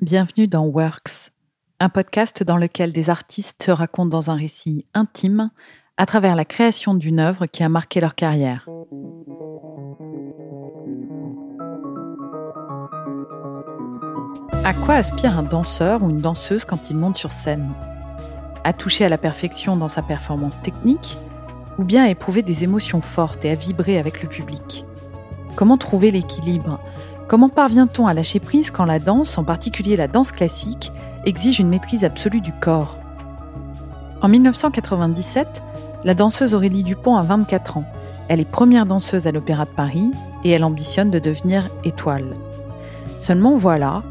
Bienvenue dans Works, un podcast dans lequel des artistes se racontent dans un récit intime à travers la création d'une œuvre qui a marqué leur carrière. À quoi aspire un danseur ou une danseuse quand il monte sur scène? À toucher à la perfection dans sa performance technique ou bien à éprouver des émotions fortes et à vibrer avec le public? Comment trouver l'équilibre Comment parvient-on à lâcher prise quand la danse, en particulier la danse classique, exige une maîtrise absolue du corps? En 1997, la danseuse Aurélie Dupont a 24 ans. Elle est première danseuse à l'Opéra de Paris et elle ambitionne de devenir étoile. Seulement voilà,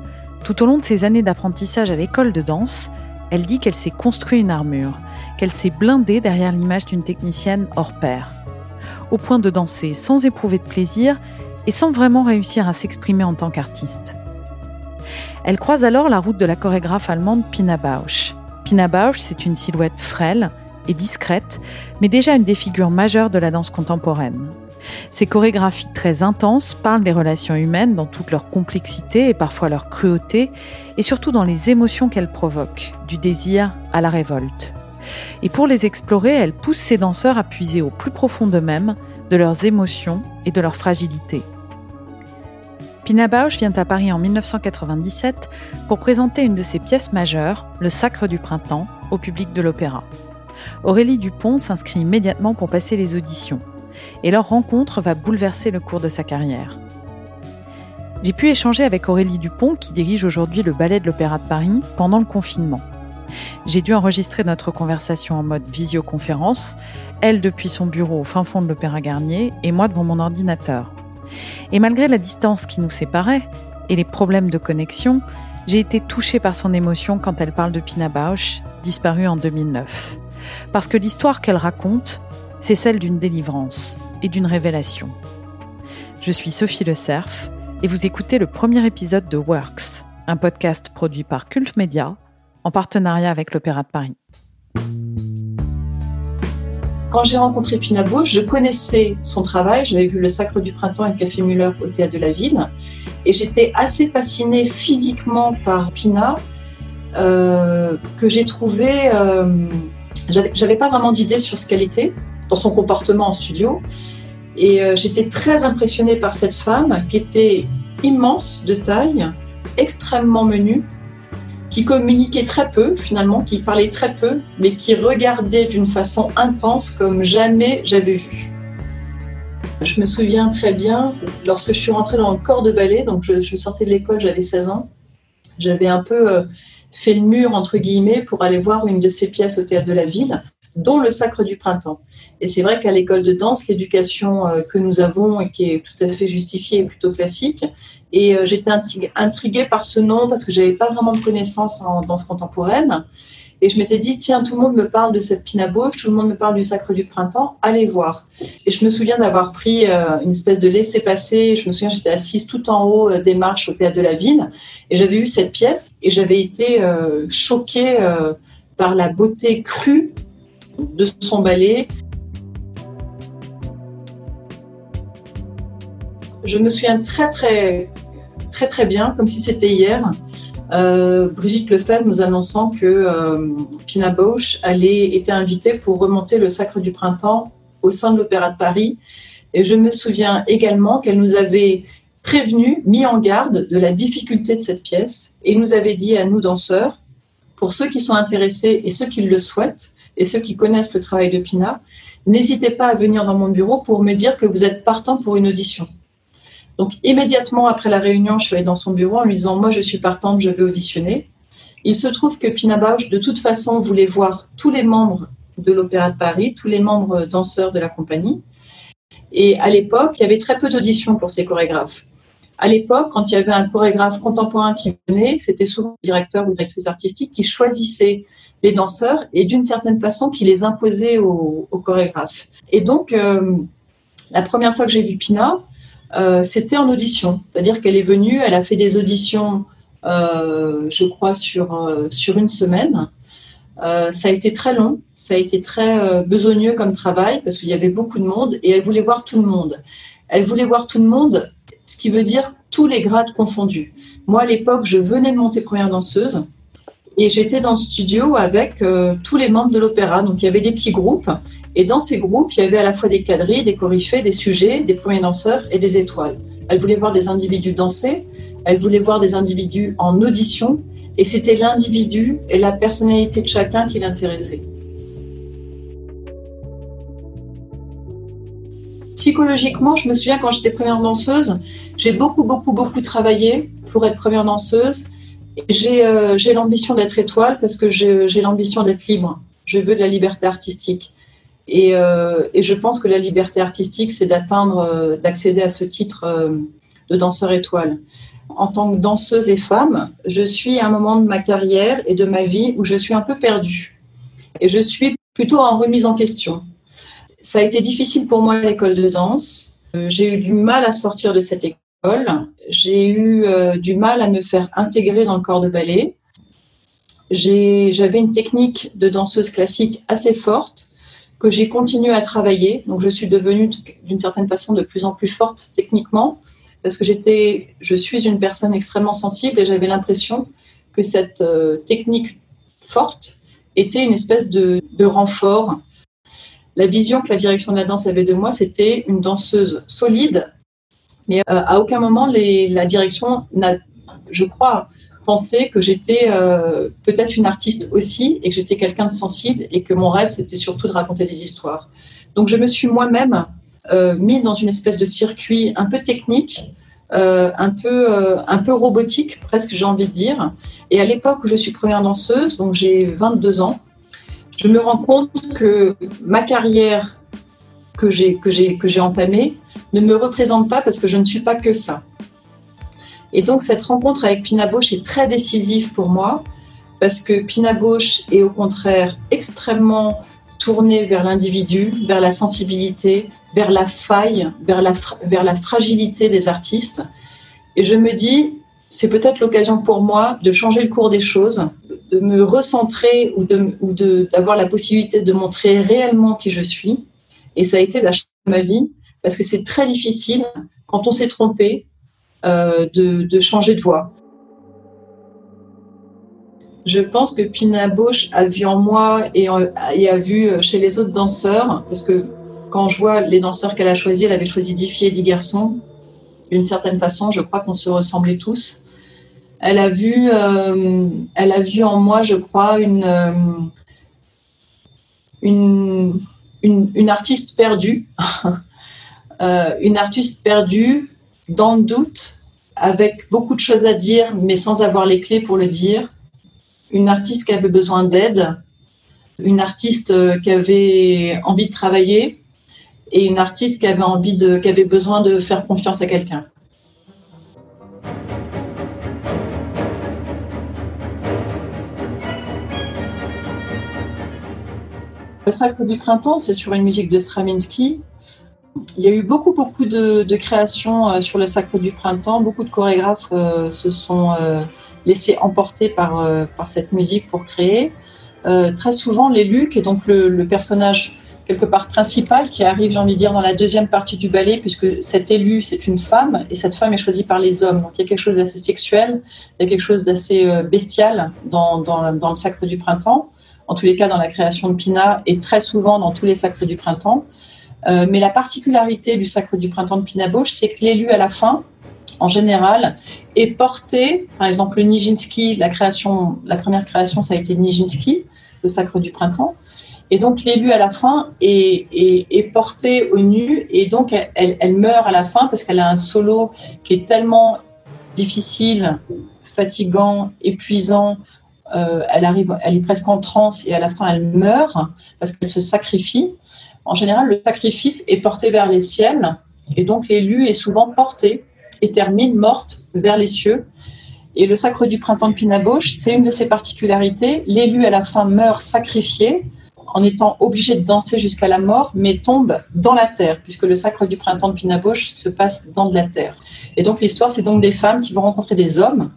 tout au long de ses années d'apprentissage à l'école de danse, elle dit qu'elle s'est construit une armure, qu'elle s'est blindée derrière l'image d'une technicienne hors pair. Au point de danser sans éprouver de plaisir et sans vraiment réussir à s'exprimer en tant qu'artiste. Elle croise alors la route de la chorégraphe allemande Pina Bausch. Pina Bausch, c'est une silhouette frêle et discrète, mais déjà une des figures majeures de la danse contemporaine. Ses chorégraphies très intenses parlent des relations humaines dans toute leur complexité et parfois leur cruauté, et surtout dans les émotions qu'elles provoquent, du désir à la révolte. Et pour les explorer, elle pousse ses danseurs à puiser au plus profond d'eux-mêmes, de leurs émotions et de leur fragilité. Pina Bausch vient à Paris en 1997 pour présenter une de ses pièces majeures, Le Sacre du Printemps, au public de l'opéra. Aurélie Dupont s'inscrit immédiatement pour passer les auditions, et leur rencontre va bouleverser le cours de sa carrière. J'ai pu échanger avec Aurélie Dupont, qui dirige aujourd'hui le ballet de l'Opéra de Paris, pendant le confinement. J'ai dû enregistrer notre conversation en mode visioconférence, elle depuis son bureau au fin fond de l'Opéra Garnier et moi devant mon ordinateur. Et malgré la distance qui nous séparait et les problèmes de connexion, j'ai été touchée par son émotion quand elle parle de Pina Bausch, disparue en 2009. Parce que l'histoire qu'elle raconte, c'est celle d'une délivrance et d'une révélation. Je suis Sophie Le Cerf et vous écoutez le premier épisode de Works, un podcast produit par Cult Media en partenariat avec l'Opéra de Paris. Quand j'ai rencontré Pina Bausch, je connaissais son travail. J'avais vu Le Sacre du Printemps et le Café Muller au Théâtre de la Ville. Et j'étais assez fascinée physiquement par Pina, euh, que j'ai trouvé. Euh, J'avais pas vraiment d'idée sur ce qu'elle était dans son comportement en studio. Et euh, j'étais très impressionnée par cette femme qui était immense de taille, extrêmement menue, qui communiquait très peu finalement, qui parlait très peu, mais qui regardait d'une façon intense comme jamais j'avais vu. Je me souviens très bien, lorsque je suis rentrée dans le corps de ballet, donc je, sortais de l'école, j'avais 16 ans, j'avais un peu euh, fait le mur, entre guillemets, pour aller voir une de ces pièces au théâtre de la ville dont le Sacre du Printemps. Et c'est vrai qu'à l'école de danse, l'éducation euh, que nous avons et qui est tout à fait justifiée est plutôt classique. Et euh, j'étais intriguée par ce nom parce que j'avais pas vraiment de connaissances en danse contemporaine. Et je m'étais dit, tiens, tout le monde me parle de cette Pina Bausch, tout le monde me parle du Sacre du Printemps, allez voir. Et je me souviens d'avoir pris euh, une espèce de laisser-passer. Je me souviens, j'étais assise tout en haut des marches au théâtre de la ville et j'avais vu cette pièce et j'avais été choquée par la beauté crue de son ballet. Je me souviens très très très très bien, comme si c'était hier, euh, Brigitte Lefebvre nous annonçant que euh, Pina Bausch allait, était invitée pour remonter le Sacre du Printemps au sein de l'Opéra de Paris. Et je me souviens également qu'elle nous avait prévenu, mis en garde de la difficulté de cette pièce et nous avait dit à nous danseurs, pour ceux qui sont intéressés et ceux qui le souhaitent, et ceux qui connaissent le travail de Pina, n'hésitez pas à venir dans mon bureau pour me dire que vous êtes partant pour une audition. Donc immédiatement après la réunion, je suis allée dans son bureau en lui disant moi je suis partante, je vais auditionner. Il se trouve que Pina Bausch de toute façon voulait voir tous les membres de l'Opéra de Paris, tous les membres danseurs de la compagnie. Et à l'époque, il y avait très peu d'auditions pour ces chorégraphes. À l'époque, quand il y avait un chorégraphe contemporain qui venait, c'était souvent le directeur ou directrice artistique qui choisissait les danseurs et d'une certaine façon qui les imposait aux, chorégraphes. Et donc, euh, la première fois que j'ai vu Pina, euh, c'était en audition. C'est-à-dire qu'elle est venue, elle a fait des auditions, euh, je crois, sur, sur une semaine. ça a été très long, ça a été très besogneux comme travail parce qu'il y avait beaucoup de monde et elle voulait voir tout le monde. Elle voulait voir tout le monde ce qui veut dire tous les grades confondus. Moi, à l'époque, je venais de monter première danseuse et j'étais dans le studio avec euh, tous les membres de l'opéra. Donc, il y avait des petits groupes et dans ces groupes, il y avait à la fois des quadrilles, des coryphées, des sujets, des premiers danseurs et des étoiles. Elle voulait voir des individus danser, elle voulait voir des individus en audition et c'était l'individu et la personnalité de chacun qui l'intéressait. Psychologiquement, je me souviens quand j'étais première danseuse, j'ai beaucoup, beaucoup, beaucoup travaillé pour être première danseuse. Euh, j'ai l'ambition d'être étoile parce que j'ai l'ambition d'être libre. Je veux de la liberté artistique. Et, euh, et je pense que la liberté artistique, c'est d'atteindre, euh, d'accéder à ce titre de danseur étoile. En tant que danseuse et femme, je suis à un moment de ma carrière et de ma vie où je suis un peu perdue. Et je suis plutôt en remise en question. Ça a été difficile pour moi l'école de danse. Euh, j'ai eu du mal à sortir de cette école. J'ai eu euh, du mal à me faire intégrer dans le corps de ballet. J'avais une technique de danseuse classique assez forte que j'ai continué à travailler. Donc, je suis devenue d'une certaine façon de plus en plus forte techniquement parce que j'étais, je suis une personne extrêmement sensible et j'avais l'impression que cette euh, technique forte était une espèce de, renfort. La vision que la direction de la danse avait de moi, c'était une danseuse solide, mais euh, à aucun moment la direction n'a, je crois, pensé que j'étais euh, peut-être une artiste aussi et que j'étais quelqu'un de sensible et que mon rêve, c'était surtout de raconter des histoires. Donc je me suis moi-même euh, mis dans une espèce de circuit un peu technique, euh, un, peu, un peu robotique, presque j'ai envie de dire. Et à l'époque où je suis première danseuse, donc j'ai 22 ans, je me rends compte que ma carrière que j'ai que j'ai que j'ai entamée ne me représente pas parce que je ne suis pas que ça. Et donc cette rencontre avec Pina Bausch est très décisive pour moi parce que Pina Bausch est au contraire extrêmement tournée vers l'individu, vers la sensibilité, vers la faille, vers la, vers la fragilité des artistes. Et je me dis, c'est peut-être l'occasion pour moi de changer le cours des choses, de me recentrer ou d'avoir de, la possibilité de montrer réellement qui je suis. Et ça a été la de ma vie, parce que c'est très difficile, quand on s'est trompé, euh, de, de, changer de voie. Je pense que Pina Bausch a vu en moi et, et a vu chez les autres danseurs, parce que quand je vois les danseurs qu'elle a choisis, elle avait choisi 10 filles et 10 garçons. D'une certaine façon, je crois qu'on se ressemblait tous. Elle a vu, euh, elle a vu en moi, je crois, une, euh, une, une, artiste perdue, euh, une artiste perdue dans le doute, avec beaucoup de choses à dire, mais sans avoir les clés pour le dire. Une artiste qui avait besoin d'aide, une artiste qui avait envie de travailler, et une artiste qui avait envie de, qui avait besoin de faire confiance à quelqu'un. Le Sacre du Printemps, c'est sur une musique de Stravinsky. Il y a eu beaucoup, beaucoup de, créations euh, sur le Sacre du Printemps. Beaucoup de chorégraphes euh, se sont euh, laissés emporter par, par cette musique pour créer. très souvent, l'élu, qui est donc le, personnage quelque part principal qui arrive, j'ai envie de dire, dans la deuxième partie du ballet, puisque cet élu, c'est une femme, et cette femme est choisie par les hommes. Donc il y a quelque chose d'assez sexuel, il y a quelque chose d'assez bestial dans, dans, le sacre du printemps, en tous les cas dans la création de Pina, et très souvent dans tous les sacres du printemps. Euh, mais la particularité du sacre du printemps de Pina Bausch, c'est que l'élu à la fin, en général, est porté, par exemple, le Nijinsky, la, création, la première création, ça a été Nijinsky, le sacre du printemps. Et donc l'élu à la fin est, est, est, porté au nu et donc elle, elle, meurt à la fin parce qu'elle a un solo qui est tellement difficile, fatigant, épuisant. Euh, elle arrive, elle est presque en transe et à la fin elle meurt parce qu'elle se sacrifie. En général, le sacrifice est porté vers les ciels et donc l'élu est souvent porté et termine morte vers les cieux. Et le sacre du printemps de Pinaboche, c'est une de ses particularités. L'élu à la fin meurt sacrifié en étant obligé de danser jusqu'à la mort, mais tombe dans la terre, puisque le sacre du printemps de Pinaboche se passe dans de la terre. Et donc l'histoire, c'est donc des femmes qui vont rencontrer des hommes,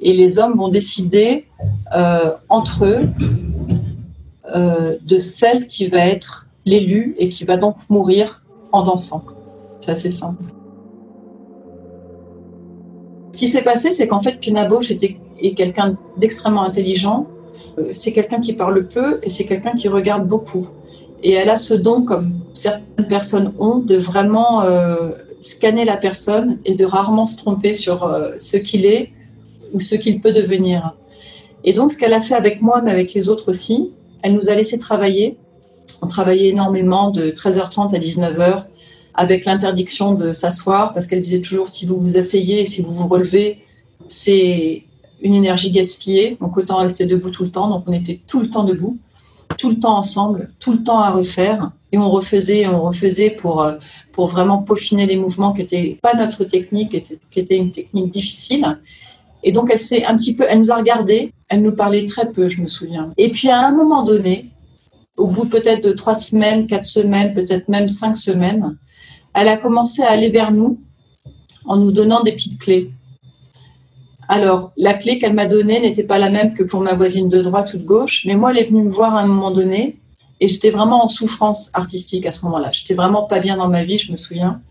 et les hommes vont décider euh, entre eux euh, de celle qui va être l'élu et qui va donc mourir en dansant. C'est assez simple. Ce qui s'est passé, c'est qu'en fait, Pina Bausch était est quelqu'un d'extrêmement intelligent. Euh, c'est quelqu'un qui parle peu et c'est quelqu'un qui regarde beaucoup. Et elle a ce don, comme certaines personnes ont, de vraiment scanner la personne et de rarement se tromper sur ce qu'il est ou ce qu'il peut devenir. Et donc, ce qu'elle a fait avec moi, mais avec les autres aussi, elle nous a laissé travailler. On travaillait énormément de 13h30 à 19h avec l'interdiction de s'asseoir parce qu'elle disait toujours si vous vous asseyez et si vous vous relevez, c'est une énergie gaspillée. Donc, autant rester debout tout le temps. Donc, on était tout le temps debout, tout le temps ensemble, tout le temps à refaire. Et on refaisait, on refaisait pour, euh, pour vraiment peaufiner les mouvements qui n'étaient pas notre technique, qui était une technique difficile. Et donc, elle s'est un petit peu, elle nous a regardé, elle nous parlait très peu, je me souviens. Et puis, à un moment donné, au bout peut-être de trois semaines, quatre semaines, peut-être même cinq semaines, elle a commencé à aller vers nous en nous donnant des petites clés. Alors, la clé qu'elle m'a donnée n'était pas la même que pour ma voisine de droite ou de gauche, mais moi, elle est venue me voir à un moment donné et j'étais vraiment en souffrance artistique à ce moment-là. J'étais vraiment pas bien dans ma vie, je me souviens.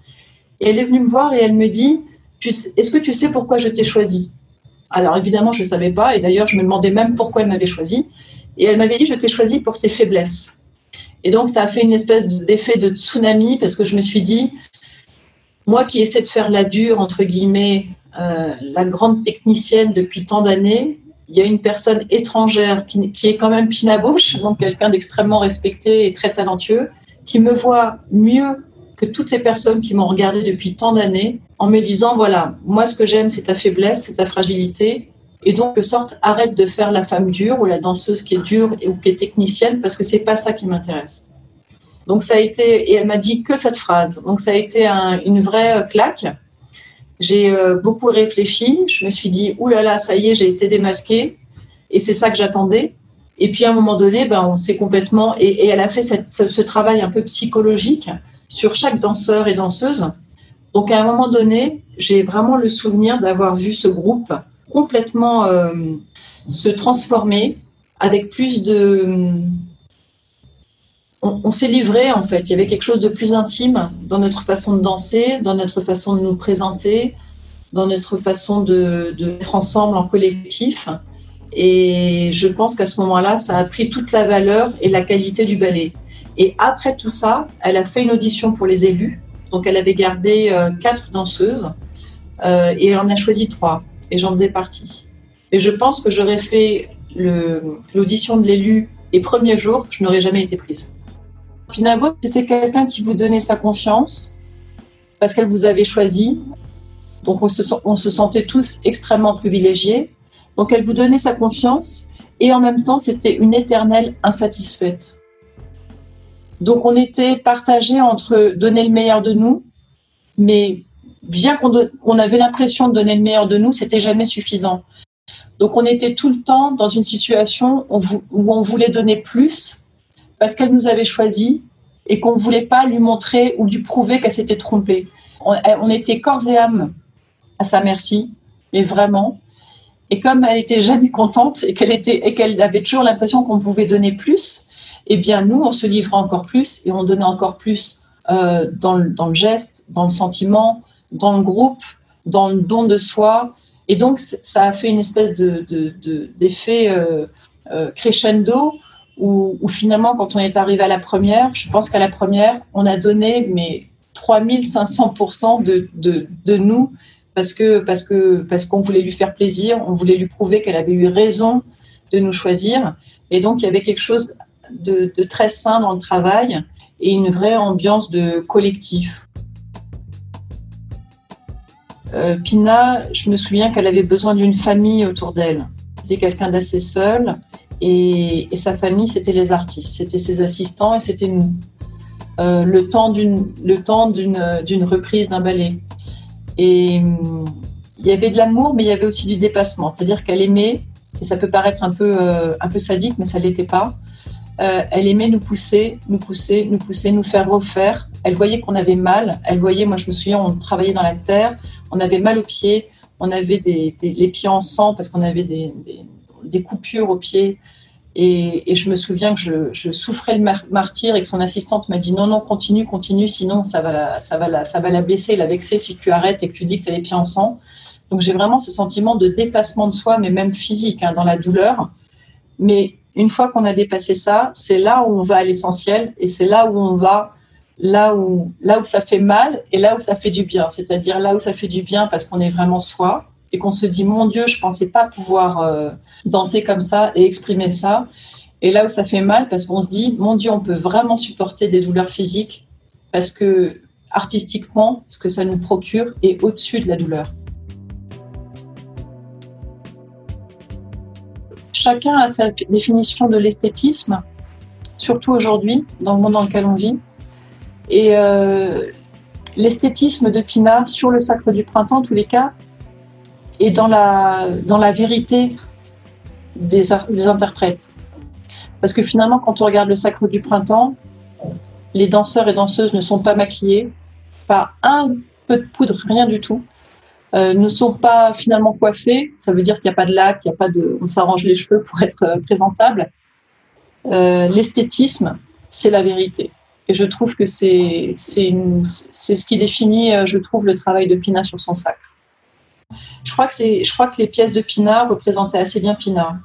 Et elle est venue me voir et elle me dit Est-ce que tu sais pourquoi je t'ai choisi alors évidemment, je ne savais pas, et d'ailleurs, je me demandais même pourquoi elle m'avait choisi. Et elle m'avait dit, je t'ai choisi pour tes faiblesses. Et donc, ça a fait une espèce d'effet de tsunami, parce que je me suis dit, moi qui essaie de faire la dure, entre guillemets, euh, la grande technicienne depuis tant d'années, il y a une personne étrangère qui, qui est quand même Pina Bausch, donc quelqu'un d'extrêmement respecté et très talentueux, qui me voit mieux que toutes les personnes qui m'ont regardé depuis tant d'années en me disant voilà, moi ce que j'aime c'est ta faiblesse, c'est ta fragilité. Et donc, de sorte, arrête de faire la femme dure ou la danseuse qui est dure ou qui est technicienne parce que c'est pas ça qui m'intéresse. Donc, ça a été, et elle m'a dit que cette phrase. Donc, ça a été une vraie euh, claque. J'ai euh, beaucoup réfléchi. Je me suis dit, oulala, là là, ça y est, j'ai été démasquée. Et c'est ça que j'attendais. Et puis, à un moment donné, ben, on s'est complètement. Et, elle a fait ce travail un peu psychologique sur chaque danseur et danseuse. Donc à un moment donné, j'ai vraiment le souvenir d'avoir vu ce groupe complètement euh, se transformer avec plus de... On, s'est livré en fait, il y avait quelque chose de plus intime dans notre façon de danser, dans notre façon de nous présenter, dans notre façon de, de être ensemble en collectif. Et je pense qu'à ce moment-là, ça a pris toute la valeur et la qualité du ballet. Et après tout ça, elle a fait une audition pour les élus. Donc, elle avait gardé euh, quatre danseuses euh, et elle en a choisi trois. Et j'en faisais partie. Et je pense que j'aurais fait l'audition de l'élu les premiers jours, je n'aurais jamais été prise. Pinavo, c'était quelqu'un qui vous donnait sa confiance parce qu'elle vous avait choisi. Donc, on se, on se sentait tous extrêmement privilégiés. Donc, elle vous donnait sa confiance et en même temps, c'était une éternelle insatisfaite. Donc on était partagé entre donner le meilleur de nous, mais bien qu'on avait l'impression de donner le meilleur de nous, c'était jamais suffisant. Donc on était tout le temps dans une situation où on voulait donner plus parce qu'elle nous avait choisi et qu'on ne voulait pas lui montrer ou lui prouver qu'elle s'était trompée. On, était corps et âme à sa merci, mais vraiment. Et comme elle était jamais contente et qu'elle était et qu'elle avait toujours l'impression qu'on pouvait donner plus, eh bien nous, on se livrait encore plus et on donnait encore plus euh, dans, le, geste, dans le sentiment, dans le groupe, dans le don de soi. Et donc, ça a fait une espèce d'effet de, euh, euh, crescendo où, finalement, quand on est arrivé à la première, je pense qu'à la première, on a donné mais 3500% de, de, de nous parce que parce que parce qu'on voulait lui faire plaisir, on voulait lui prouver qu'elle avait eu raison de nous choisir. Et donc, il y avait quelque chose de, très sain dans le travail et une vraie ambiance de collectif. Euh, Pina, je me souviens qu'elle avait besoin d'une famille autour d'elle. C'était quelqu'un d'assez seul et, sa famille, c'était les artistes, c'était ses assistants et c'était nous. Euh, le temps d'une reprise d'un ballet. Et il y avait de l'amour, mais il y avait aussi du dépassement. C'est-à-dire qu'elle aimait, et ça peut paraître un peu, euh, un peu sadique, mais ça l'était pas. Euh, elle aimait nous pousser, nous pousser, nous pousser, nous faire refaire. Elle voyait qu'on avait mal. Elle voyait, moi je me souviens, on travaillait dans la terre, on avait mal aux pieds, on avait des, les pieds en sang parce qu'on avait des, coupures aux pieds. Et, je me souviens que je, je souffrais le martyr et que son assistante m'a dit non, non, continue, continue, sinon ça va, la, ça, va la, ça va la blesser, la vexer si tu arrêtes et que tu dis que tu as les pieds en sang. Donc j'ai vraiment ce sentiment de dépassement de soi, mais même physique, hein, dans la douleur. Mais une fois qu'on a dépassé ça, c'est là où on va à l'essentiel et c'est là où on va là où, là où ça fait mal et là où ça fait du bien. C'est-à-dire là où ça fait du bien parce qu'on est vraiment soi et qu'on se dit, mon Dieu, je pensais pas pouvoir euh, danser comme ça et exprimer ça. Et là où ça fait mal parce qu'on se dit, mon Dieu, on peut vraiment supporter des douleurs physiques parce que artistiquement, ce que ça nous procure est au-dessus de la douleur. Chacun a sa définition de l'esthétisme, surtout aujourd'hui, dans le monde dans lequel on vit. Et euh, l'esthétisme de Pina sur le sacre du printemps, en tous les cas, est dans la, dans la vérité des, des interprètes. Parce que finalement, quand on regarde le sacre du printemps, les danseurs et danseuses ne sont pas maquillés, pas un peu de poudre, rien du tout. Euh, ne sont pas finalement coiffés. Ça veut dire qu'il n'y a pas de lac, il y a pas de, on s'arrange les cheveux pour être euh, présentable. Euh, l'esthétisme, c'est la vérité. Et je trouve que c'est ce qui définit, je trouve, le travail de Pina sur son sacre. Je crois que je crois que les pièces de Pina représentaient assez bien Pina,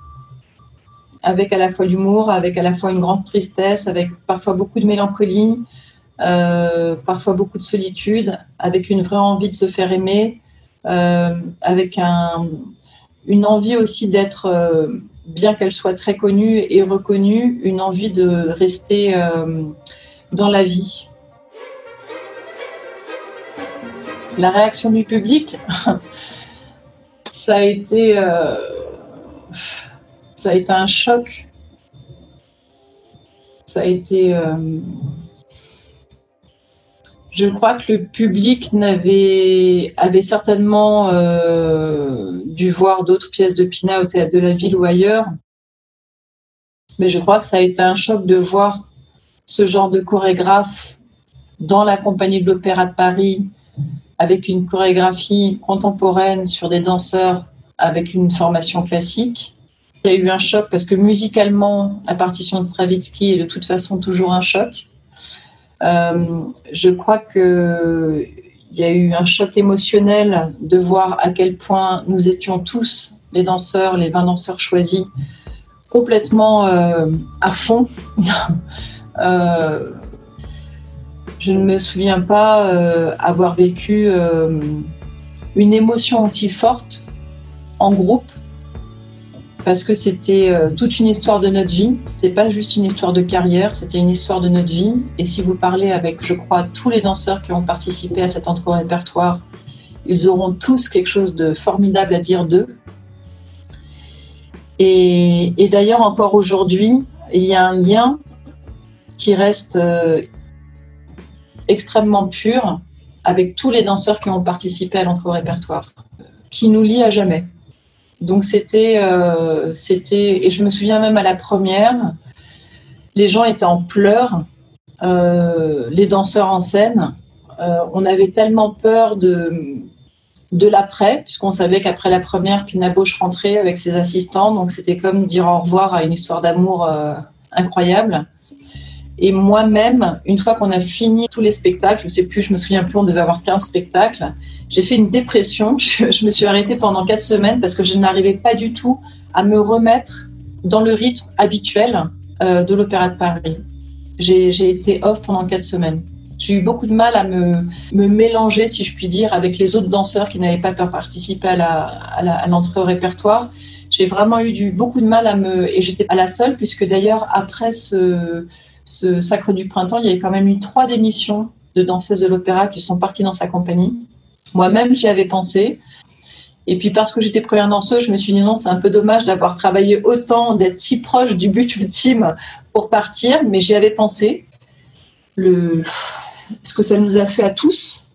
avec à la fois l'humour, avec à la fois une grande tristesse, avec parfois beaucoup de mélancolie, parfois beaucoup de solitude, avec une vraie envie de se faire aimer, avec un, une envie aussi d'être, euh, bien qu'elle soit très connue et reconnue, une envie de rester dans la vie. La réaction du public, ça a été, ça a été un choc. Ça a été je crois que le public n'avait avait certainement euh, dû voir d'autres pièces de Pina au théâtre de la ville ou ailleurs, mais je crois que ça a été un choc de voir ce genre de chorégraphe dans la compagnie de l'Opéra de Paris avec une chorégraphie contemporaine sur des danseurs avec une formation classique. Il y a eu un choc parce que musicalement, la partition de Stravinsky est de toute façon toujours un choc. Euh, je crois qu'il y a eu un choc émotionnel de voir à quel point nous étions tous, les danseurs, les 20 danseurs choisis, complètement euh, à fond. Euh, je ne me souviens pas avoir vécu une émotion aussi forte en groupe parce que c'était euh, toute une histoire de notre vie. C'était pas juste une histoire de carrière, c'était une histoire de notre vie. Et si vous parlez avec, je crois, tous les danseurs qui ont participé à cet entre-répertoire, ils auront tous quelque chose de formidable à dire d'eux. Et, d'ailleurs, encore aujourd'hui, il y a un lien qui reste euh, extrêmement pur avec tous les danseurs qui ont participé à l'entre-répertoire, qui nous lie à jamais. Donc c'était, euh, c'était, et je me souviens même à la première, les gens étaient en pleurs, euh, les danseurs en scène. Euh, on avait tellement peur de, de l'après, puisqu'on savait qu'après la première, Pina Bausch rentrait avec ses assistants, donc c'était comme dire au revoir à une histoire d'amour incroyable. Et moi-même, une fois qu'on a fini tous les spectacles, je ne sais plus, je me souviens plus, on devait avoir 15 spectacles, j'ai fait une dépression. Je, me suis arrêtée pendant 4 semaines parce que je n'arrivais pas du tout à me remettre dans le rythme habituel euh, de l'Opéra de Paris. J'ai été off pendant 4 semaines. J'ai eu beaucoup de mal à me, me, mélanger, si je puis dire, avec les autres danseurs qui n'avaient pas participé à l'entrée au répertoire. J'ai vraiment eu beaucoup de mal à me... Et j'étais pas la seule, puisque d'ailleurs, après ce, ce Sacre du Printemps, il y avait quand même eu trois démissions de danseuses de l'opéra qui sont parties dans sa compagnie. Moi-même, j'y avais pensé. Et puis parce que j'étais première danseuse, je me suis dit non, c'est un peu dommage d'avoir travaillé autant, d'être si proche du but ultime pour partir, mais j'y avais pensé. Ce que ça nous a fait à tous,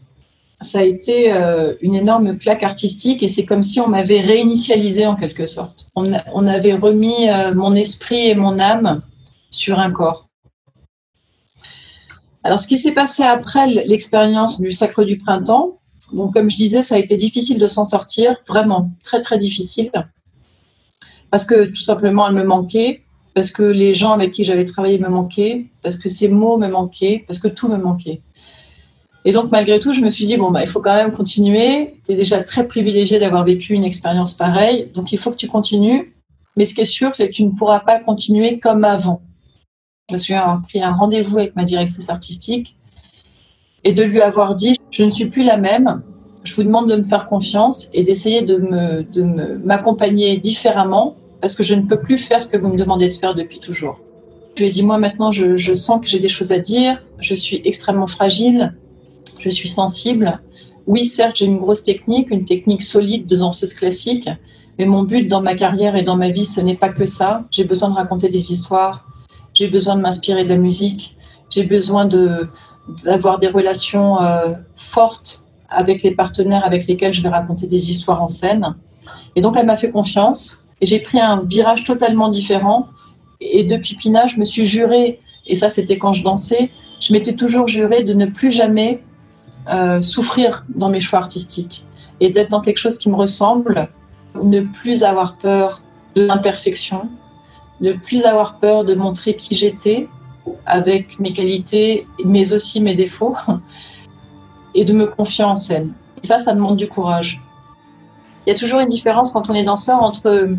ça a été euh, une énorme claque artistique et c'est comme si on m'avait réinitialisé en quelque sorte. On, avait remis euh, mon esprit et mon âme sur un corps. Alors, ce qui s'est passé après l'expérience du Sacre du Printemps, donc comme je disais, ça a été difficile de s'en sortir, vraiment très très difficile, parce que tout simplement elle me manquait, parce que les gens avec qui j'avais travaillé me manquaient, parce que ces mots me manquaient, parce que tout me manquait. Et donc, malgré tout, je me suis dit, bon, bah, il faut quand même continuer. Tu es déjà très privilégié d'avoir vécu une expérience pareille, donc il faut que tu continues. Mais ce qui est sûr, c'est que tu ne pourras pas continuer comme avant. Je me suis pris un rendez-vous avec ma directrice artistique et de lui avoir dit, je ne suis plus la même. Je vous demande de me faire confiance et d'essayer de me, de m'accompagner différemment parce que je ne peux plus faire ce que vous me demandez de faire depuis toujours. Je lui ai dit, moi maintenant, je sens que j'ai des choses à dire, je suis extrêmement fragile, je suis sensible. Oui, certes, j'ai une grosse technique, une technique solide de danseuse classique, mais mon but dans ma carrière et dans ma vie, ce n'est pas que ça. J'ai besoin de raconter des histoires, j'ai besoin de m'inspirer de la musique, j'ai besoin d'avoir des relations euh, fortes avec les partenaires avec lesquels je vais raconter des histoires en scène. Et donc, elle m'a fait confiance et j'ai pris un virage totalement différent. Et depuis Pina, je me suis juré, et ça c'était quand je dansais, je m'étais toujours juré de ne plus jamais euh, souffrir dans mes choix artistiques et d'être dans quelque chose qui me ressemble, ne plus avoir peur de l'imperfection, ne plus avoir peur de montrer qui j'étais avec mes qualités, mais aussi mes défauts, et de me confier en scène. Et ça, ça demande du courage. Il y a toujours une différence quand on est danseur entre...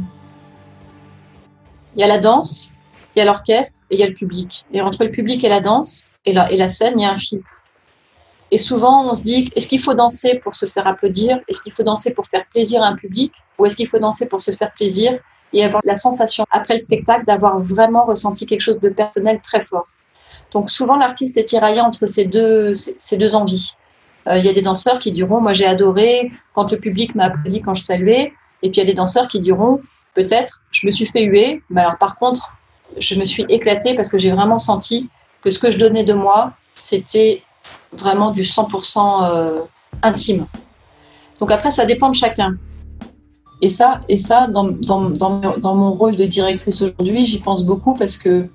Il y a la danse, il y a l'orchestre et il y a le public. Et entre le public et la danse et la, et la scène, il y a un filtre. Et souvent, on se dit, est-ce qu'il faut danser pour se faire applaudir? Est-ce qu'il faut danser pour faire plaisir à un public? Ou est-ce qu'il faut danser pour se faire plaisir et avoir la sensation, après le spectacle, d'avoir vraiment ressenti quelque chose de personnel très fort Donc souvent, l'artiste est tiraillé entre ces deux, ces deux envies. Euh, il y a des danseurs qui diront, moi j'ai adoré quand le public m'a applaudi quand je saluais. Et puis il y a des danseurs qui diront, peut-être, je me suis fait huer, mais alors par contre, je me suis éclatée parce que j'ai vraiment senti que ce que je donnais de moi, c'était vraiment du 100% euh, intime. Donc après, ça dépend de chacun. Et ça, et ça dans, dans, dans, mon rôle de directrice aujourd'hui, j'y pense beaucoup parce que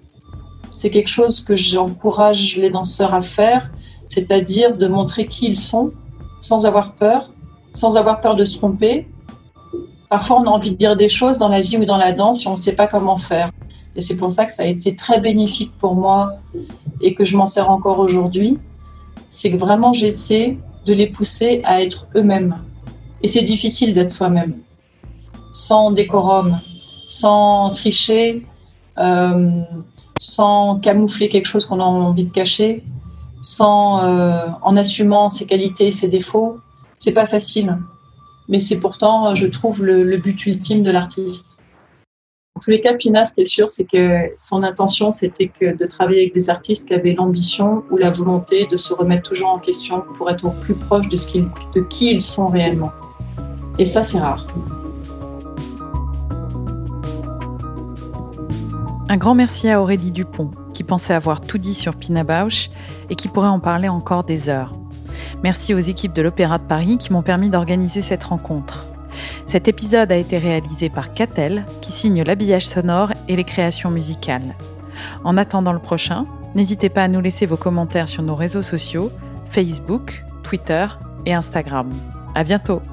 c'est quelque chose que j'encourage les danseurs à faire, c'est-à-dire de montrer qui ils sont sans avoir peur, sans avoir peur de se tromper. Parfois, on a envie de dire des choses dans la vie ou dans la danse et on ne sait pas comment faire. Et c'est pour ça que ça a été très bénéfique pour moi et que je m'en sers encore aujourd'hui c'est que vraiment j'essaie de les pousser à être eux-mêmes. Et c'est difficile d'être soi-même, sans décorum, sans tricher, euh, sans camoufler quelque chose qu'on a envie de cacher, sans euh, en assumant ses qualités et ses défauts. C'est pas facile, mais c'est pourtant, je trouve, le but ultime de l'artiste. En tous les cas, Pina, ce qui est sûr, c'est que son intention, c'était que de travailler avec des artistes qui avaient l'ambition ou la volonté de se remettre toujours en question pour être au plus proche de, ce de qui ils sont réellement. Et ça, c'est rare. Un grand merci à Aurélie Dupont, qui pensait avoir tout dit sur Pina Bausch et qui pourrait en parler encore des heures. Merci aux équipes de l'Opéra de Paris qui m'ont permis d'organiser cette rencontre. Cet épisode a été réalisé par Catel, qui signe l'habillage sonore et les créations musicales. En attendant le prochain, n'hésitez pas à nous laisser vos commentaires sur nos réseaux sociaux, Facebook, Twitter et Instagram. À bientôt!